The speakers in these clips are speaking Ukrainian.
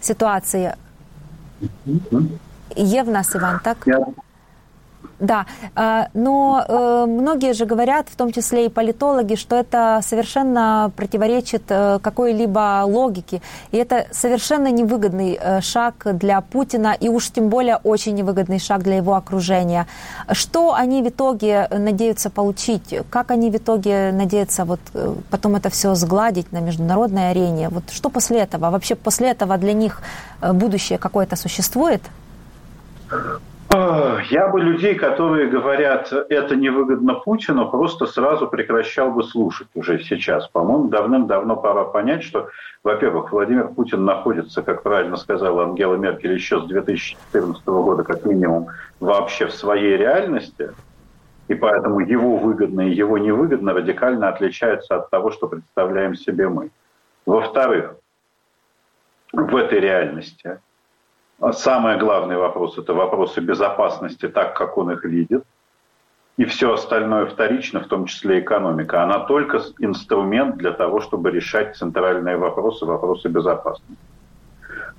ситуации. нас Иван, так? Я да, а, но э, многие же говорят, в том числе и политологи, что это совершенно противоречит э, какой-либо логике. И это совершенно невыгодный э, шаг для Путина, и уж тем более очень невыгодный шаг для его окружения. Что они в итоге надеются получить? Как они в итоге надеются вот потом это все сгладить на международной арене? Вот что после этого? Вообще после этого для них будущее какое-то существует? Я бы людей, которые говорят, это невыгодно Путину, просто сразу прекращал бы слушать уже сейчас. По-моему, давным-давно пора понять, что, во-первых, Владимир Путин находится, как правильно сказала Ангела Меркель, еще с 2014 года, как минимум, вообще в своей реальности. И поэтому его выгодно и его невыгодно радикально отличаются от того, что представляем себе мы. Во-вторых, в этой реальности – самый главный вопрос – это вопросы безопасности, так как он их видит. И все остальное вторично, в том числе экономика. Она только инструмент для того, чтобы решать центральные вопросы, вопросы безопасности.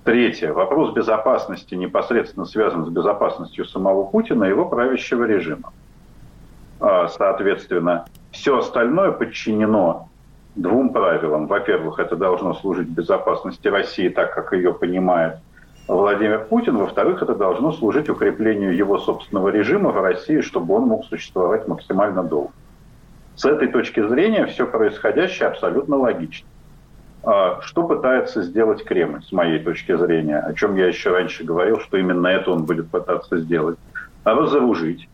Третье. Вопрос безопасности непосредственно связан с безопасностью самого Путина и его правящего режима. А, соответственно, все остальное подчинено двум правилам. Во-первых, это должно служить безопасности России так, как ее понимает Владимир Путин. Во-вторых, это должно служить укреплению его собственного режима в России, чтобы он мог существовать максимально долго. С этой точки зрения все происходящее абсолютно логично. А что пытается сделать Кремль, с моей точки зрения, о чем я еще раньше говорил, что именно это он будет пытаться сделать? Разоружить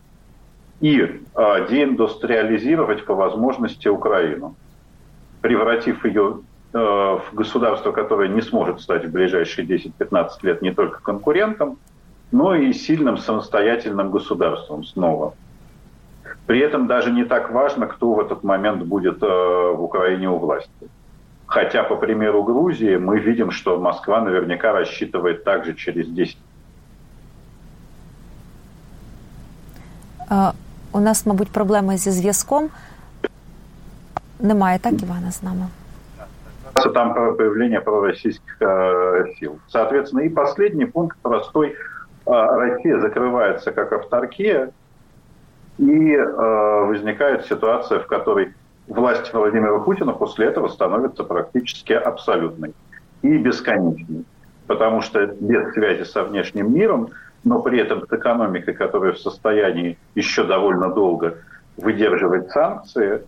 и а, деиндустриализировать по возможности Украину, превратив ее в государство, которое не сможет стать в ближайшие 10-15 лет не только конкурентом, но и сильным самостоятельным государством снова. При этом даже не так важно, кто в этот момент будет э, в Украине у власти. Хотя, по примеру Грузии, мы видим, что Москва наверняка рассчитывает также через 10 Uh, у нас, мабуть, проблеми зі зв'язком. Немає так, Івана, з нами? там появление пророссийских э, сил. Соответственно, и последний пункт простой. Э, Россия закрывается как авторкия, и э, возникает ситуация, в которой власть Владимира Путина после этого становится практически абсолютной и бесконечной. Потому что без связи со внешним миром, но при этом с экономикой, которая в состоянии еще довольно долго выдерживать санкции,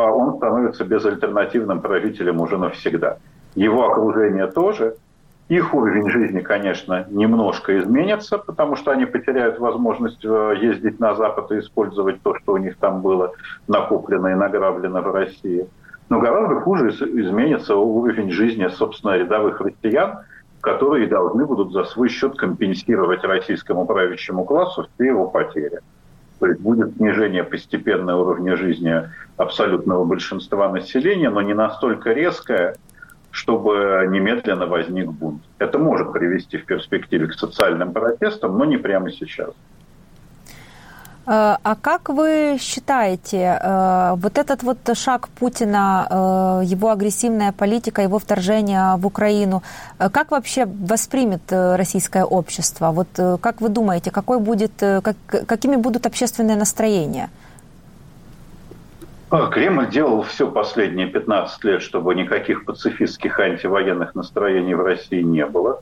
он становится безальтернативным правителем уже навсегда. Его окружение тоже. Их уровень жизни, конечно, немножко изменится, потому что они потеряют возможность э, ездить на Запад и использовать то, что у них там было накоплено и награблено в России. Но гораздо хуже изменится уровень жизни, собственно, рядовых россиян, которые должны будут за свой счет компенсировать российскому правящему классу все его потери. То есть будет снижение постепенного уровня жизни абсолютного большинства населения, но не настолько резкое, чтобы немедленно возник бунт. Это может привести в перспективе к социальным протестам, но не прямо сейчас. Э, а как вы считаете, э, вот этот вот шаг Путина, э, его агрессивная политика, его вторжение в Украину, как вообще воспримет российское общество? Вот как вы думаете, какой будет, как, какими будут общественные настроения? А, Кремль делал все последние 15 лет, чтобы никаких пацифистских антивоенных настроений в России не было.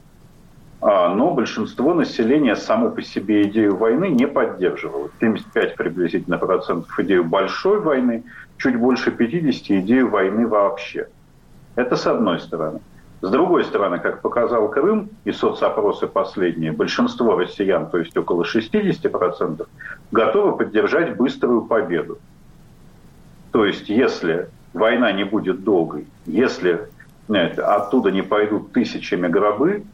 А, но большинство населения само по себе идею войны не поддерживало. 75 приблизительно процентов идею большой войны, чуть больше 50 идею войны вообще. Это с одной стороны. С другой стороны, как показал Крым и соцопросы последние, большинство россиян, то есть около 60%, готовы поддержать быструю победу. То есть если война не будет долгой, если знаете, оттуда не пойдут тысячами гробы,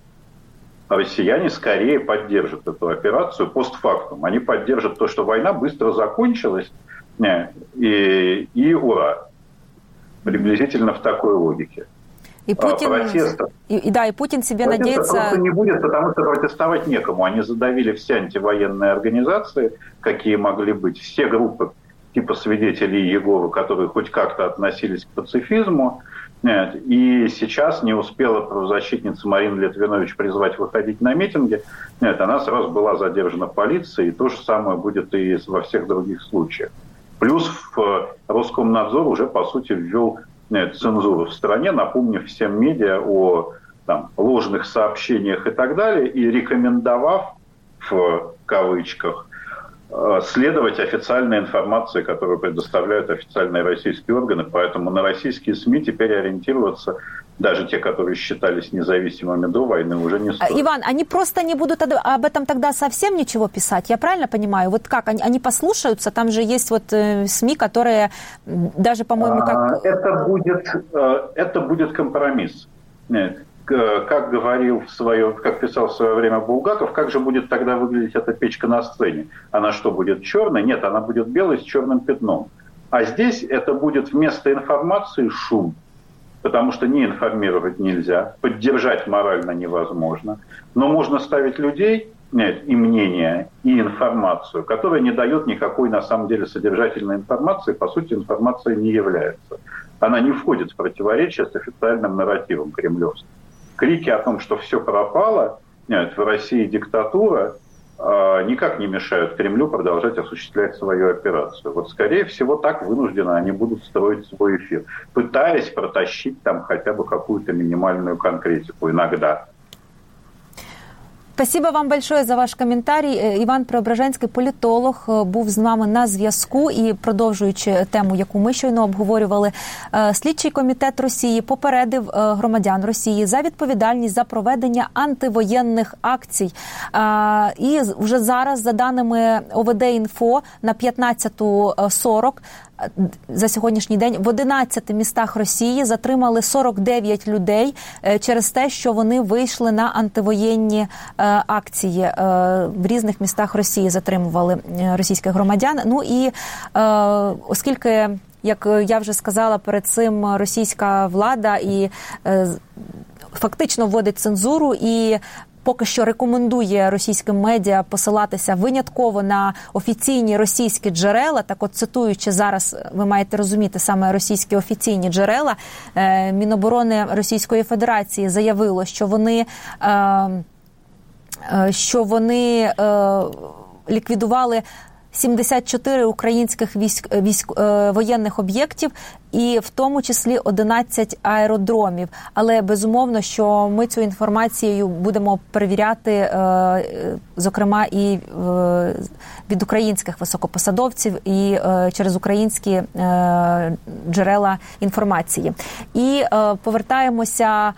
россияне скорее поддержат эту операцию постфактум. Они поддержат то, что война быстро закончилась, э, и, и ура. Приблизительно в такой логике. И а Путин, протеста. И, да, и Путин себе протеста надеется... просто не будет, потому что протестовать некому. Они задавили все антивоенные организации, какие могли быть, все группы типа свидетелей Егова, которые хоть как-то относились к пацифизму. И сейчас не успела правозащитница Марина Литвинович призвать выходить на митинги. Нет, она сразу была задержана полицией, и то же самое будет и во всех других случаях. Плюс в Роскомнадзор уже, по сути, ввел нет, цензуру в стране, напомнив всем медиа о там, ложных сообщениях и так далее, и рекомендовав в кавычках Э, следовать официальной информации, которую предоставляют официальные российские органы. Поэтому на российские СМИ теперь ориентироваться даже те, которые считались независимыми до войны, уже не стоит. Иван, они просто не будут об этом тогда совсем ничего писать, я правильно понимаю? Вот как, они, они послушаются, там же есть вот э, СМИ, которые даже, по-моему, как... А, это будет, э, это будет компромисс. Нет как говорил в свое, как писал в свое время Булгаков, как же будет тогда выглядеть эта печка на сцене? Она что, будет черной? Нет, она будет белой с черным пятном. А здесь это будет вместо информации шум, потому что не информировать нельзя, поддержать морально невозможно, но можно ставить людей нет, и мнение, и информацию, которая не дает никакой на самом деле содержательной информации, по сути информация не является. Она не входит в противоречие с официальным нарративом кремлевским крики о том, что все пропало, нет, в России диктатура, а, никак не мешают Кремлю продолжать осуществлять свою операцию. Вот, скорее всего, так вынужденно они будут строить свой эфир, пытаясь протащить там хотя бы какую-то минимальную конкретику иногда. Спасибо вам большое за ваш коментарій. Е, Іван Преображенський, політолог, е, був з нами на зв'язку і продовжуючи тему, яку ми щойно обговорювали, е, слідчий комітет Росії попередив громадян Росії за відповідальність за проведення антивоєнних акцій. І вже зараз, за даними ОВД інфо на 15.40 за сьогоднішній день в 11 містах Росії затримали 49 людей е, через те, що вони вийшли на антивоєнні е, акції е, в різних містах Росії. Затримували російських громадян. Ну і оскільки як я вже сказала перед цим, російська влада і фактично вводить цензуру і поки що рекомендує російським медіа посилатися винятково на офіційні російські джерела. Так, от цитуючи зараз, ви маєте розуміти саме російські офіційні джерела. Е, Міноборони Російської Федерації заявило, що вони. Е, е, що вони ліквідували 74 українських військ військ е, воєнних об'єктів, і в тому числі 11 аеродромів. Але безумовно, що ми цю інформацію будемо перевіряти, е, зокрема і е, від українських високопосадовців, і через українські джерела інформації. І повертаємося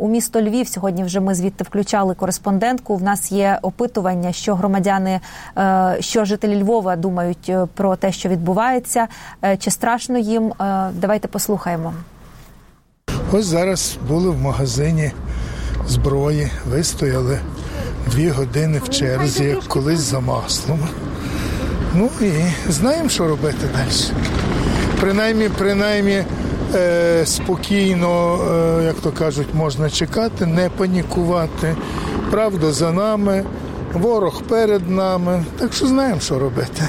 у місто Львів. Сьогодні вже ми звідти включали кореспондентку. В нас є опитування, що громадяни, е, що жителі Львова думають е, про те, що відбувається, е, чи страшно їм. Давайте послухаємо. Ось зараз були в магазині зброї, вистояли дві години в черзі, як колись за маслом. Ну і знаємо, що робити далі. Принаймні, принаймні спокійно, е, як то кажуть, можна чекати, не панікувати. Правда за нами, ворог перед нами. Так що знаємо, що робити.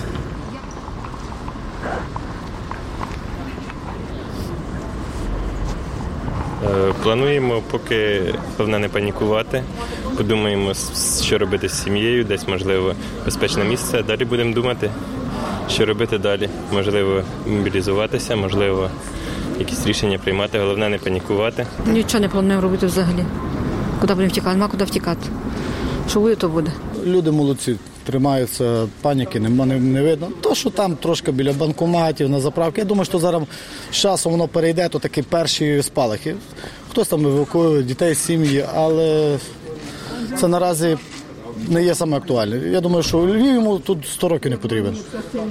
Е, плануємо, поки головне не панікувати. Подумаємо, що робити з сім'єю, десь можливо безпечне місце. Далі будемо думати, що робити далі. Можливо, мобілізуватися, можливо, якісь рішення приймати. Головне не панікувати. Нічого не плануємо робити взагалі. Куди будемо втікати? Нема куди втікати. Що буде, то буде. Люди молодці. Тримаються, паніки нема не, не видно. То, що там трошки біля банкоматів, на заправки. Я думаю, що зараз з часом воно перейде, то такі перші спалахи. Хтось там евакуює дітей, сім'ї, але це наразі не є саме актуальне. Я думаю, що Львів йому тут 100 років не потрібен.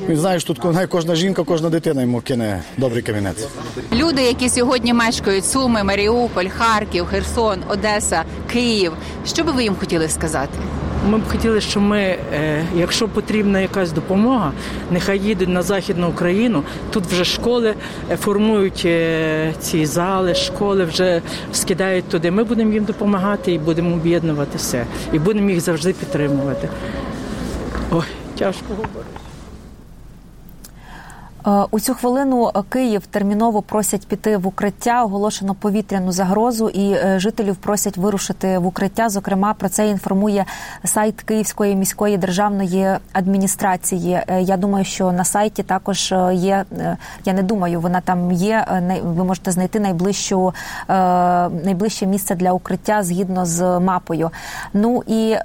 Він знає, що тут кожна жінка, кожна дитина йому кине добрий камінець. Люди, які сьогодні мешкають Суми, Маріуполь, Харків, Херсон, Одеса, Київ. Що би ви їм хотіли сказати? Ми б хотіли, щоб ми, е, якщо потрібна якась допомога, нехай їдуть на західну Україну. Тут вже школи е, формують е, ці зали, школи вже скидають туди. Ми будемо їм допомагати і будемо об'єднувати все. І будемо їх завжди підтримувати. Ой, тяжко говорити. Е, у цю хвилину Київ терміново просять піти в укриття. Оголошено повітряну загрозу, і е, жителів просять вирушити в укриття. Зокрема, про це інформує сайт Київської міської державної адміністрації. Е, я думаю, що на сайті також є. Я не думаю, вона там є. Ви можете знайти найближчу найближче місце для укриття згідно з мапою. Ну і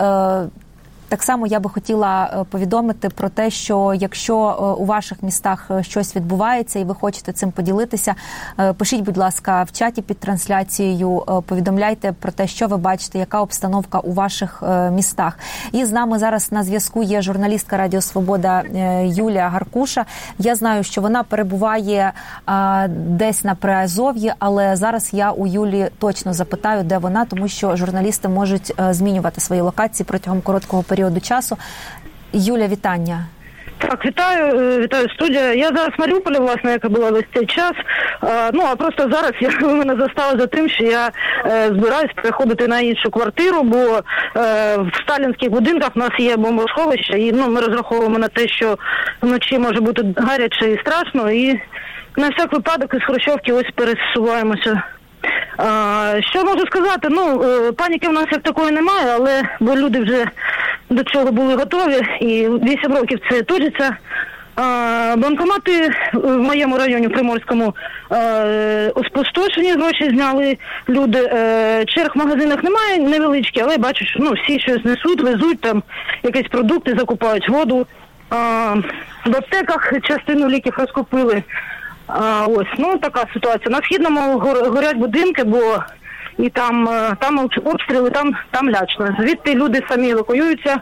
так само я би хотіла е, повідомити про те, що якщо е, у ваших містах е, щось відбувається і ви хочете цим поділитися, пишіть, будь ласка, в чаті під трансляцією. Повідомляйте про те, що ви бачите, яка обстановка у ваших містах. І з нами зараз на зв'язку є журналістка Радіо Свобода Юлія Гаркуша. Я знаю, що вона перебуває десь на Приазов'ї, але зараз я у Юлі точно запитаю, де вона, тому що журналісти можуть змінювати свої локації протягом короткого періоду періоду часу. Юля, вітання. Так, вітаю, е, вітаю студія. Я зараз в Маріуполі, власне, яка була весь цей час. А, ну а просто зараз я ви мене застала за тим, що я е, збираюсь переходити на іншу квартиру, бо е, в сталінських будинках в нас є бомбосховище, і ну ми розраховуємо на те, що вночі може бути гаряче і страшно. І на всяк випадок із Хрущовки ось пересуваємося. А, Що можу сказати? Ну, е, паніки в нас як такої немає, але бо люди вже до чого були готові, і 8 років це точиться. Банкомати в моєму районі Приморському спустошені, гроші зняли люди. Е, черг в магазинах немає, невеличкі, але бачу, що ну, всі щось несуть, везуть там якісь продукти, закупають воду. В аптеках частину ліків розкупили. Ось ну така ситуація. На східному горять будинки, бо і там е, там обстріли, там там лячно. Звідти люди самі евакуюються,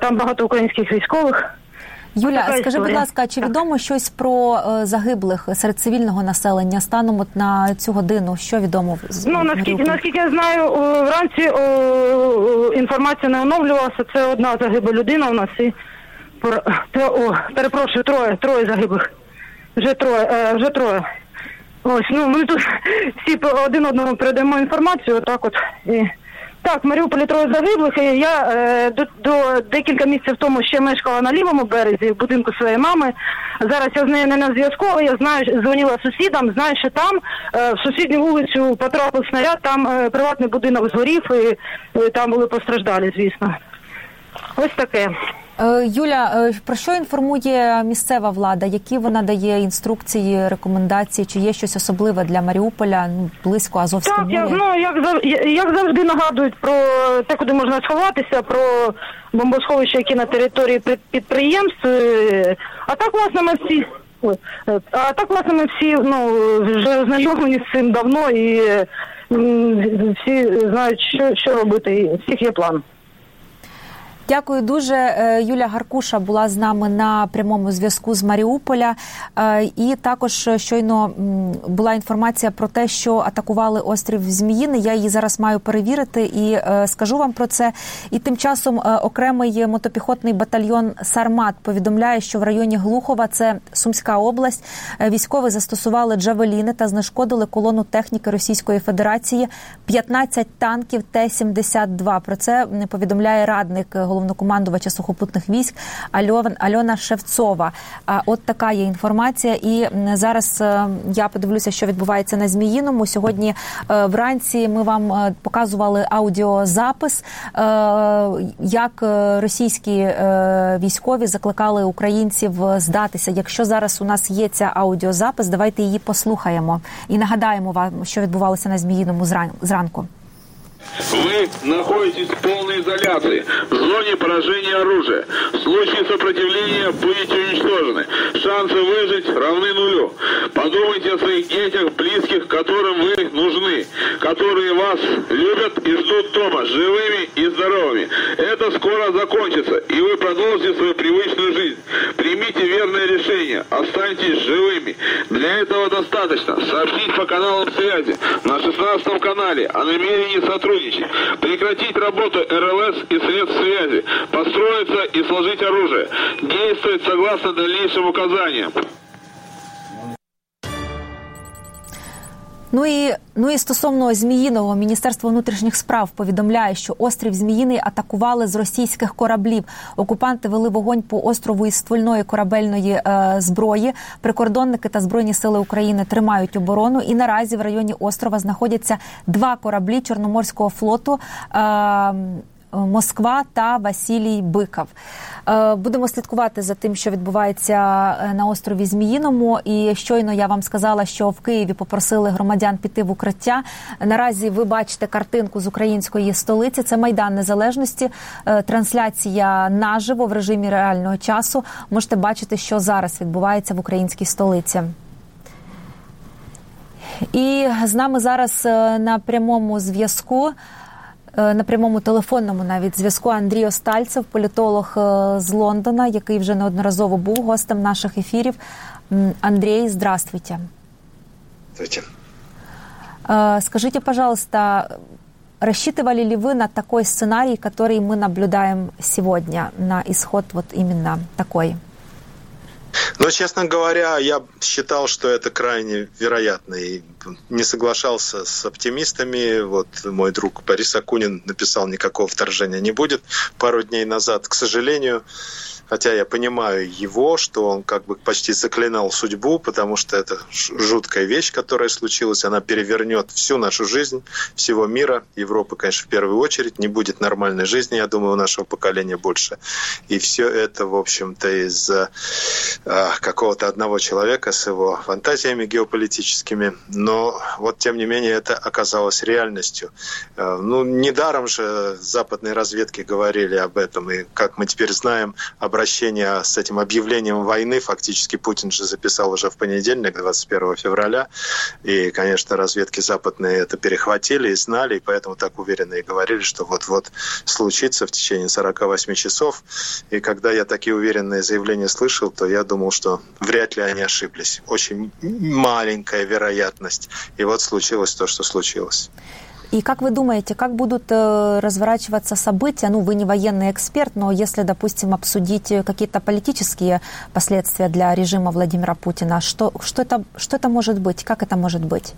там багато українських військових. Юля, скажи, історія. будь ласка, чи відомо щось про е, загиблих серед цивільного населення станом от на цю годину? Що відомо Ну наскільки наскільки я знаю, вранці о, інформація не оновлювалася. Це одна загибла людина у нас і о, перепрошую, троє, троє загиблих. Вже троє, е, вже троє. Ось, ну ми тут всі один одному передаємо інформацію, отак от. І... Так, в Маріуполі троє загиблих. і Я е, до, до декілька місяців тому ще мешкала на лівому березі в будинку своєї мами. Зараз я з нею не на зв'язку, але я знаю, дзвонила сусідам, знаю, що там е, в сусідню вулицю потрапив снаряд, там е, приватний будинок згорів і, і там були постраждалі, звісно. Ось таке. Е, Юля, е, про що інформує місцева влада? Які вона дає інструкції, рекомендації? Чи є щось особливе для Маріуполя ну, близько Азовського моря? Так, ну як як завжди нагадують про те, куди можна сховатися, про бомбосховища, які на території підприємств. Е, а так власне ми всі. А так, власне, ми всі ну вже знайомі з цим давно і всі знають, що що робити. І всіх є план. Дякую дуже. Е, Юля Гаркуша була з нами на прямому зв'язку з Маріуполя. Е, і також щойно була інформація про те, що атакували острів Зміїни. Я її зараз маю перевірити і е, скажу вам про це. І тим часом окремий мотопіхотний батальйон Сармат повідомляє, що в районі Глухова, це Сумська область, військові застосували джавеліни та знешкодили колону техніки Російської Федерації 15 танків Т-72. Про це повідомляє радник головного головнокомандувача сухопутних військ Альона Шевцова. От така є інформація. І зараз е, я подивлюся, що відбувається на Зміїному. Сьогодні е, вранці ми вам е, показували аудіозапис, як російські військові закликали українців здатися. Якщо зараз у нас є ця аудіозапис, давайте її послухаємо і нагадаємо вам, що відбувалося на Зміїному зранку. Вы находитесь в полной изоляции, в зоне поражения оружия. В случае сопротивления будете уничтожены. Шансы выжить равны нулю. Подумайте о своих детях, близких, которым вы нужны, которые вас любят и ждут дома, живыми и здоровыми. Это скоро закончится, и вы продолжите свою привычную жизнь. Примите верное решение, останьтесь живыми. Для этого достаточно. Сообщить по каналам связи. На 16 канале о намерении сотрудничать. Прекратить работу РЛС и средств связи, построиться и сложить оружие, действовать согласно дальнейшим указаниям. Ну і ну і стосовно Зміїного, Міністерство внутрішніх справ повідомляє, що острів Зміїний атакували з російських кораблів. Окупанти вели вогонь по острову із ствольної корабельної е, зброї. Прикордонники та збройні сили України тримають оборону. І наразі в районі острова знаходяться два кораблі Чорноморського флоту. Е, Москва та Василій Биков. Е, будемо слідкувати за тим, що відбувається е, на острові Зміїному. І щойно я вам сказала, що в Києві попросили громадян піти в укриття. Наразі ви бачите картинку з української столиці. Це майдан незалежності. Е, трансляція наживо в режимі реального часу. Можете бачити, що зараз відбувається в українській столиці. І з нами зараз на прямому зв'язку. Е, на прямому телефонному навіть зв'язку Андрій Остальцев, політолог е, з Лондона, який вже неодноразово був гостем наших ефірів. Андрей, здравствуйте. Здравствуйте. Е, скажите, пожалуйста, рассчитывали ли вы на такой сценарий, который мы наблюдаем сегодня, на исход вот именно такой? Но, честно говоря, я считал, что это крайне вероятно и не соглашался с оптимистами. Вот мой друг Борис Акунин написал, никакого вторжения не будет пару дней назад. К сожалению, Хотя я понимаю его, что он как бы почти заклинал судьбу, потому что это жуткая вещь, которая случилась. Она перевернет всю нашу жизнь, всего мира, Европы, конечно, в первую очередь. Не будет нормальной жизни, я думаю, у нашего поколения больше. И все это, в общем-то, из-за э, какого-то одного человека с его фантазиями геополитическими. Но вот, тем не менее, это оказалось реальностью. Э, ну, недаром же западные разведки говорили об этом. И, как мы теперь знаем, обращение обращение с этим объявлением войны фактически Путин же записал уже в понедельник, 21 февраля. И, конечно, разведки западные это перехватили и знали, и поэтому так уверенно и говорили, что вот-вот случится в течение 48 часов. И когда я такие уверенные заявления слышал, то я думал, что вряд ли они ошиблись. Очень маленькая вероятность. И вот случилось то, что случилось. И как вы думаете, как будут э, разворачиваться события? Ну, вы не военный эксперт, но если, допустим, обсудить какие-то политические последствия для режима Владимира Путина, что, что, это, что это может быть? Как это может быть?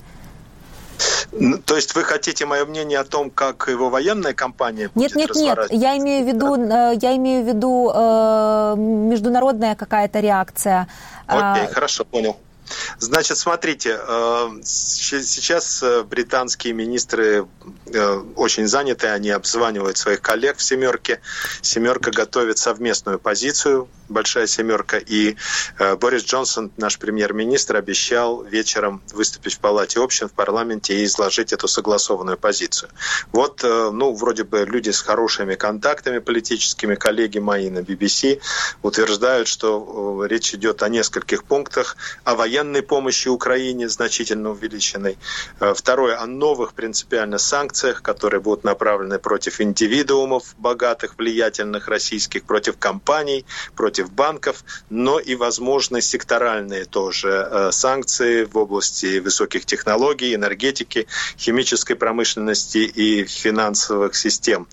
То есть вы хотите мое мнение о том, как его военная кампания будет Нет, нет, нет. Я имею в виду, э, я имею в виду э, международная какая-то реакция. Окей, а... хорошо, понял. Значит, смотрите, э, сейчас э, британские министры э, очень заняты, они обзванивают своих коллег в «семерке». «Семерка» готовит совместную позицию, «Большая семерка», и Борис Джонсон, наш премьер-министр, обещал вечером выступить в Палате общин, в парламенте и изложить эту согласованную позицию. Вот, ну, вроде бы люди с хорошими контактами политическими, коллеги мои на BBC, утверждают, что речь идет о нескольких пунктах, о военном военной помощи Украине значительно увеличенной. Э, второе, о новых принципиально санкциях, которые будут направлены против индивидуумов богатых, влиятельных российских, против компаний, против банков, но и, возможно, секторальные тоже э, санкции в области высоких технологий, энергетики, химической промышленности и финансовых систем.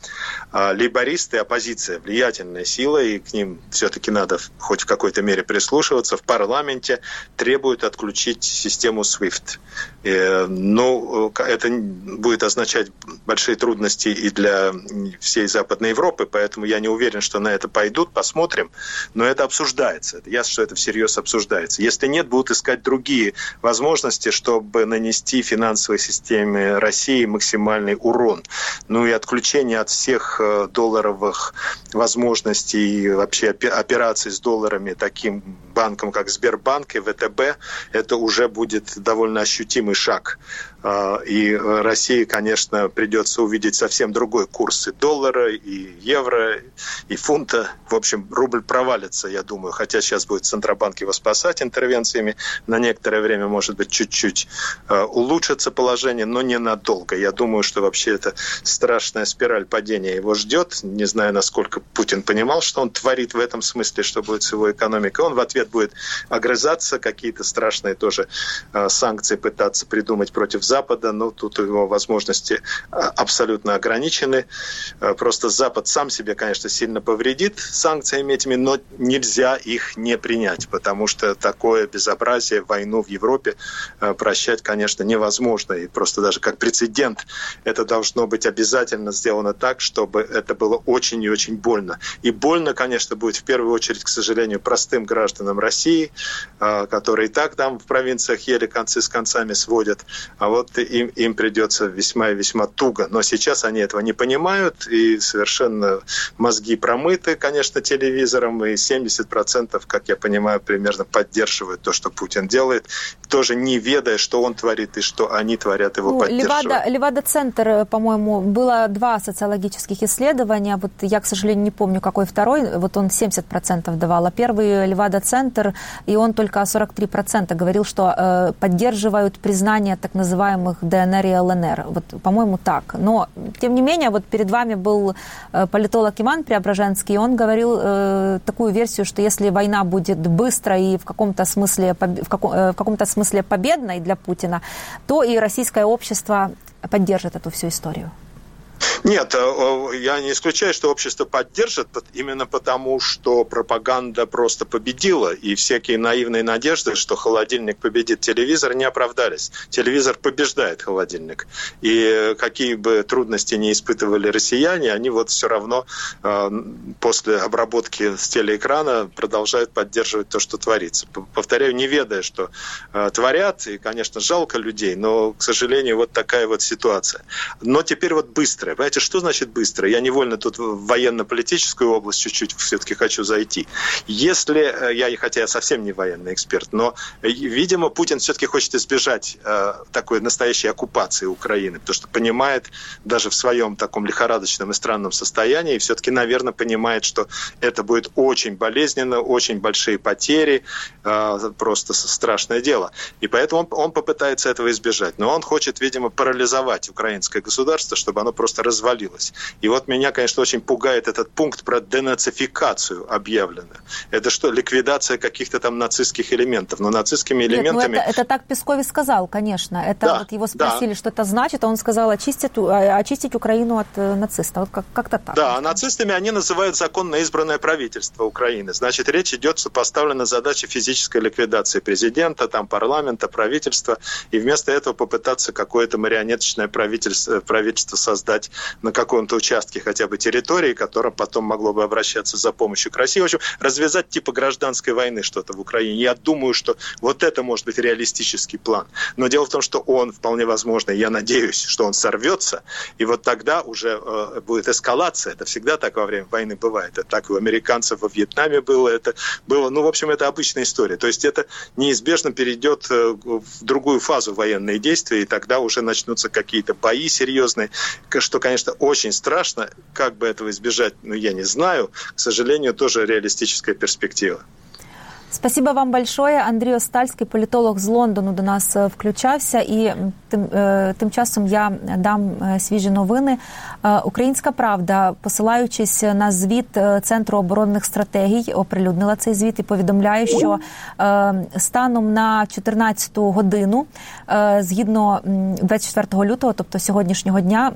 А лейбористы, оппозиция, влиятельная сила, и к ним все-таки надо хоть в какой-то мере прислушиваться, в парламенте требуют требует отключить систему SWIFT. И, ну, это будет означать большие трудности и для всей Западной Европы, поэтому я не уверен, что на это пойдут, посмотрим. Но это обсуждается. Ясно, что это всерьез обсуждается. Если нет, будут искать другие возможности, чтобы нанести финансовой системе России максимальный урон. Ну и отключение от всех э, долларовых возможностей вообще операций с долларами таким банком, как Сбербанк и ВТБ, это уже будет довольно ощутимый шаг и России, конечно, придется увидеть совсем другой курс и доллара, и евро, и фунта. В общем, рубль провалится, я думаю. Хотя сейчас будет Центробанк его спасать интервенциями. На некоторое время, может быть, чуть-чуть а, улучшится положение, но ненадолго. Я думаю, что вообще это страшная спираль падения его ждет. Не знаю, насколько Путин понимал, что он творит в этом смысле, что будет с его экономикой. Он в ответ будет огрызаться, какие-то страшные тоже а, санкции пытаться придумать против Запада, ну, тут его возможности абсолютно ограничены. Просто Запад сам себе, конечно, сильно повредит санкциями этими, но нельзя их не принять, потому что такое безобразие, войну в Европе прощать, конечно, невозможно. И просто даже как прецедент это должно быть обязательно сделано так, чтобы это было очень и очень больно. И больно, конечно, будет в первую очередь, к сожалению, простым гражданам России, а, которые и так там в провинциях еле концы с концами сводят, а вот им, им придется весьма и весьма туго. Но сейчас они этого не понимают, и совершенно мозги промыты, конечно, телевизором, и 70%, как я понимаю, примерно поддерживают то, что Путин делает, тоже не ведая, что он творит и что они творят, его ну, поддерживают. Левада, Левада-центр, по-моему, было два социологических исследования, вот я, к сожалению, не помню, какой второй, вот он 70% давал, а первый Левада-центр, и он только 43% говорил, что э, поддерживают признание так называемых ДНР и ЛНР. Вот, по-моему, так. Но, тем не менее, вот перед вами был э, политолог Иван Преображенский, и он говорил э, такую версию, что если война будет быстро и в каком-то смысле, в, каком, э, в каком-то смысле победной для Путина, то и российское общество поддержит эту всю историю. Нет, э, я не исключаю, что общество поддержит именно потому, что пропаганда просто победила, и всякие наивные надежды, что холодильник победит телевизор, не оправдались. Телевизор побеждает холодильник. И какие бы трудности не испытывали россияне, они вот все равно э, после обработки с телеэкрана продолжают поддерживать то, что творится. Повторяю, не ведая, что э, творят, и, конечно, жалко людей, но, к сожалению, вот такая вот ситуация. Но теперь вот быстрая понимаете, что значит быстро? Я невольно тут в военно-политическую область чуть-чуть все-таки хочу зайти. Если, э, я, хотя я совсем не военный эксперт, но, э, видимо, Путин все-таки хочет избежать э, такой настоящей оккупации Украины, потому что понимает даже в своем таком лихорадочном и странном состоянии, все-таки, наверное, понимает, что это будет очень болезненно, очень большие потери, э, просто страшное дело. И поэтому он, он попытается этого избежать. Но он хочет, видимо, парализовать украинское государство, чтобы оно просто раз развалилась. И вот меня, конечно, очень пугает этот пункт про денацификацию объявленную. Это что, ликвидация каких-то там нацистских элементов? Но нацистскими элементами... Нет, ну это, это так Песков и сказал, конечно. Это да, вот его спросили, да. что это значит, а он сказал очистить, а, очистить Украину от э, нацистов. Вот как- как-то так. Да, а нацистами они называют законно избранное правительство Украины. Значит, речь идет, что поставлена задача физической ликвидации президента, там парламента, правительства, и вместо этого попытаться какое-то марионеточное правительство, правительство создать на каком-то участке хотя бы территории, которым потом могло бы обращаться за помощью к России. В общем, развязать типа гражданской войны что-то в Украине. Я думаю, что вот это может быть реалистический план. Но дело в том, что он вполне возможно, я надеюсь, что он сорвется, и вот тогда уже э, будет эскалация. Это всегда так во время войны бывает. Это так у американцев во Вьетнаме было. Это было, ну, в общем, это обычная история. То есть это неизбежно перейдет э, в другую фазу военные действия, и тогда уже начнутся какие-то бои серьезные, что, конечно, очень страшно. Как бы этого избежать, ну, я не знаю. К сожалению, тоже реалистическая перспектива. Спасибо вам большое. Андрій Остальський, політолог з Лондону, до нас е, включався. І тим е, тим часом я дам е, свіжі новини. Українська правда, посилаючись на звіт Центру оборонних стратегій, оприлюднила цей звіт і повідомляє, що станом на 14 годину, згідно 24 лютого, тобто сьогоднішнього дня.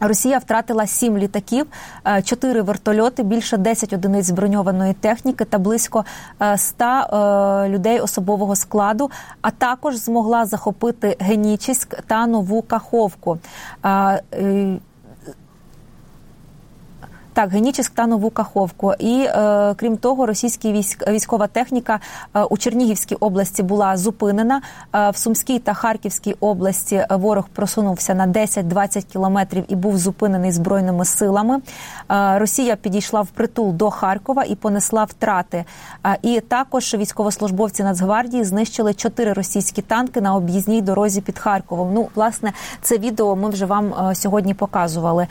Росія втратила сім літаків, е, чотири вертольоти, більше 10 одиниць зброньованої техніки та близько 100 е, е, людей особового складу. А також змогла захопити Генічіськ та нову Каховку. Так, Генічіськ та нову Каховку. І е, крім того, російська військ, військова техніка е, у Чернігівській області була зупинена. Е, в Сумській та Харківській області ворог просунувся на 10-20 кілометрів і був зупинений збройними силами. Е, Росія підійшла в притул до Харкова і понесла втрати. Е, і також військовослужбовці Нацгвардії знищили чотири російські танки на об'їзній дорозі під Харковом. Ну, власне, це відео ми вже вам е, сьогодні показували.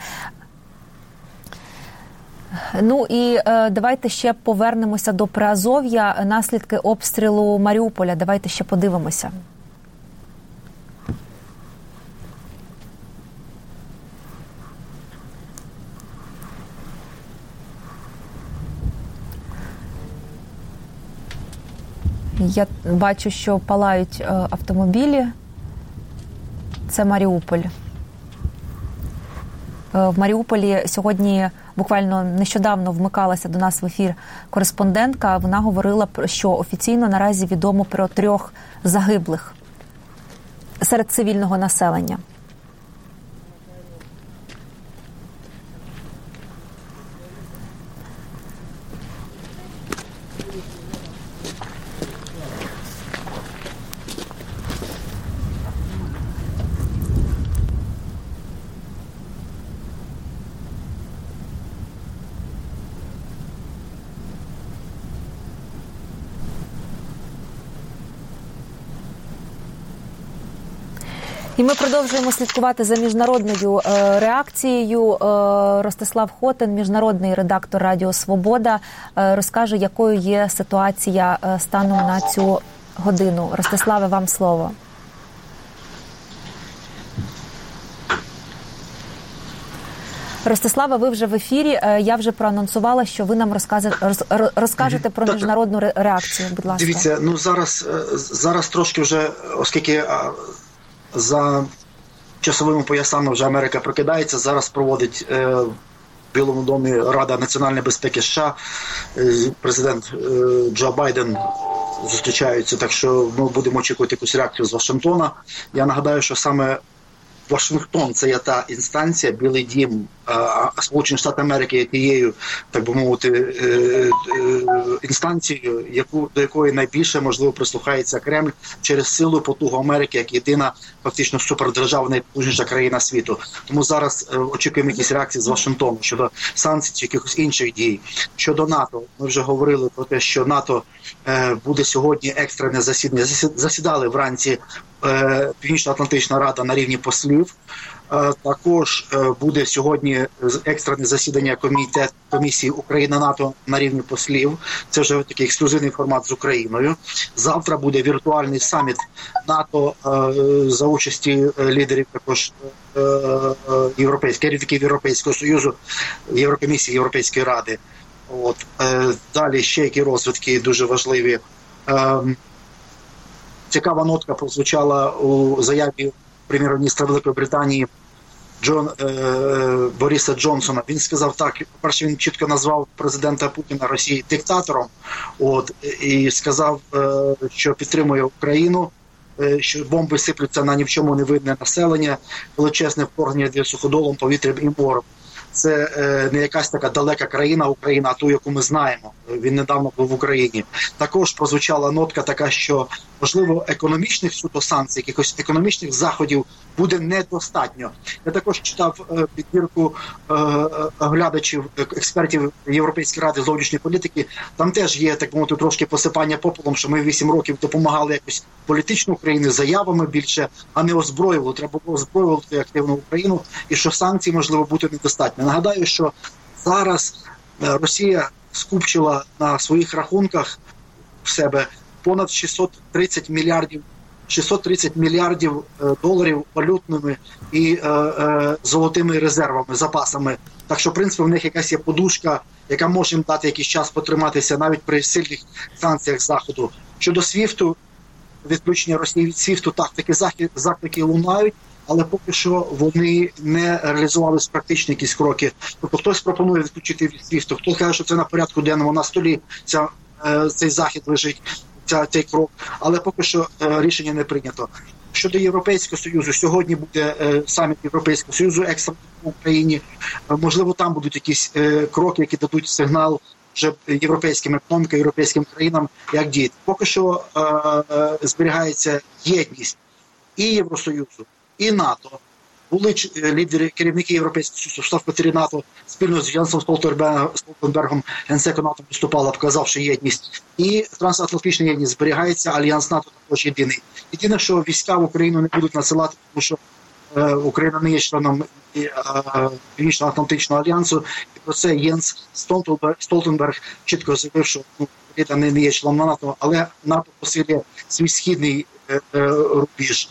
Ну і е, давайте ще повернемося до Приазов'я. Наслідки обстрілу Маріуполя. Давайте ще подивимося. Я бачу, що палають е, автомобілі. це Маріуполь. В Маріуполі сьогодні буквально нещодавно вмикалася до нас в ефір кореспондентка. Вона говорила про що офіційно наразі відомо про трьох загиблих серед цивільного населення. І ми продовжуємо слідкувати за міжнародною е, реакцією. Е, Ростислав Хотин, міжнародний редактор Радіо Свобода, е, розкаже, якою є ситуація станом на цю годину. Ростиславе, вам слово. Ростислава, ви вже в ефірі. Я вже проанонсувала, що ви нам розкажете про міжнародну реакцію. Будь ласка, дивіться. Ну зараз зараз трошки вже, оскільки за часовими поясами вже Америка прокидається. Зараз проводить е, в Білому домі Рада національної безпеки США. Е, президент е, Джо Байден зустрічаються. Так що ми будемо очікувати якусь реакцію з Вашингтона. Я нагадаю, що саме Вашингтон це є та інстанція, Білий Дім, Сполучені Штати Америки є тією, так би мовити, е, е, інстанцією, яку до якої найбільше можливо прислухається Кремль через силу потугу Америки як єдина фактично супердержава, найпотужніша країна світу. Тому зараз е, очікуємо якісь реакції з Вашингтону щодо санкцій чи якихось інших дій. Щодо НАТО, ми вже говорили про те, що НАТО буде сьогодні екстрене засідання. Засідали вранці Північно-Атлантична рада на рівні послів. Е, також е, буде сьогодні екстрене засідання комітет комісії Україна НАТО на рівні послів. Це вже такий ексклюзивний формат з Україною. Завтра буде віртуальний саміт НАТО е, за участі лідерів також європейських керівників Європейського союзу, Єврокомісії Європейської ради. От далі ще які розвитки дуже важливі. Цікава нотка прозвучала у заяві прем'єр-міністра Великої Британії Джон е, Бориса Джонсона. Він сказав так: перше він чітко назвав президента Путіна Росії диктатором. От і сказав, е, що підтримує Україну. Е, що бомби сиплються на ні в чому не видне населення, величезне вторгнення для суходолом, повітрям і морем це е, не якась така далека країна, Україна, а ту, яку ми знаємо. Він недавно був в Україні. Також прозвучала нотка, така що можливо економічних суто санкцій, якихось економічних заходів буде недостатньо. Я також читав е, підбірку е, глядачів експертів Європейської ради зовнішньої політики. Там теж є так мовити трошки посипання попелом, що ми вісім років допомагали якось політичну Україну заявами більше, а не озброювали. Треба було озброювати активну Україну, і що санкцій можливо бути недостатньо. Нагадаю, що зараз е, Росія скупчила на своїх рахунках в себе понад 630 мільярдів 630 мільярдів е, доларів валютними і е, е, золотими резервами, запасами. Так що, в принципі, в них якась є подушка, яка може їм дати якийсь час потриматися навіть при сильних санкціях заходу. Щодо свіфту, відключення Росії від свіфту, так такі заклики лунають але поки що вони не реалізували практичні якісь кроки. Тобто хтось пропонує відключити від свіфту, каже, що це на порядку денному на столі. Ця е, цей захід лежить. Ця цей крок, але поки що е, рішення не прийнято. Щодо європейського союзу, сьогодні буде е, саміт Європейського союзу екстра в Україні. Можливо, там будуть якісь кроки, які дадуть сигнал вже європейським економікам, європейським країнам, як діяти. Поки що зберігається єдність і Євросоюзу, і НАТО. Були е, лідери керівники Європейського Союзу, штаб-квартирі НАТО спільно з Янсом Столтенбергом, генсеком НАТО виступала, показавши єдність. І трансатлантична єдність зберігається, альянс НАТО також єдиний. Єдине, що війська в Україну не будуть насилати, тому що е, Україна не є членом е, Північно-Атлантичного альянсу, і про це Єнс Столтенберг, Столтенберг чітко заявив, що ну, не є членом НАТО, але НАТО посилює свій східний е, е, рубіж.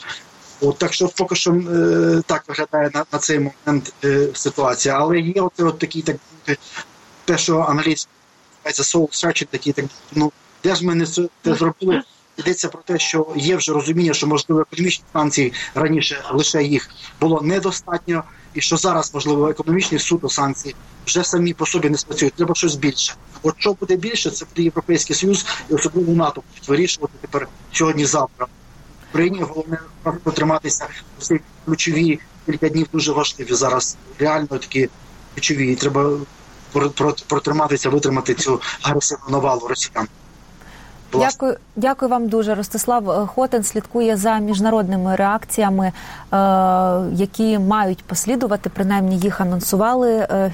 От, Так що поки що е, так виглядає на на цей момент е, ситуація. Але є от, от такі, так те, що англійською називається soul searching, такі так, ну де ж ми не це зробили йдеться про те, що є вже розуміння, що можливо економічні санкції раніше лише їх було недостатньо, і що зараз можливо економічні суто санкції вже самі по собі не спрацюють. Треба щось більше. От що буде більше, це буде європейський союз і особливо НАТО вирішувати тепер сьогодні-завтра. Україні головне протриматися ці ключові кілька днів дуже важливі зараз. Реально такі ключові. І треба протриматися, витримати цю агресивну навалу росіян. Дякую, дякую вам дуже. Ростислав Хотен слідкує за міжнародними реакціями, е, які мають послідувати. Принаймні їх анонсували. Е,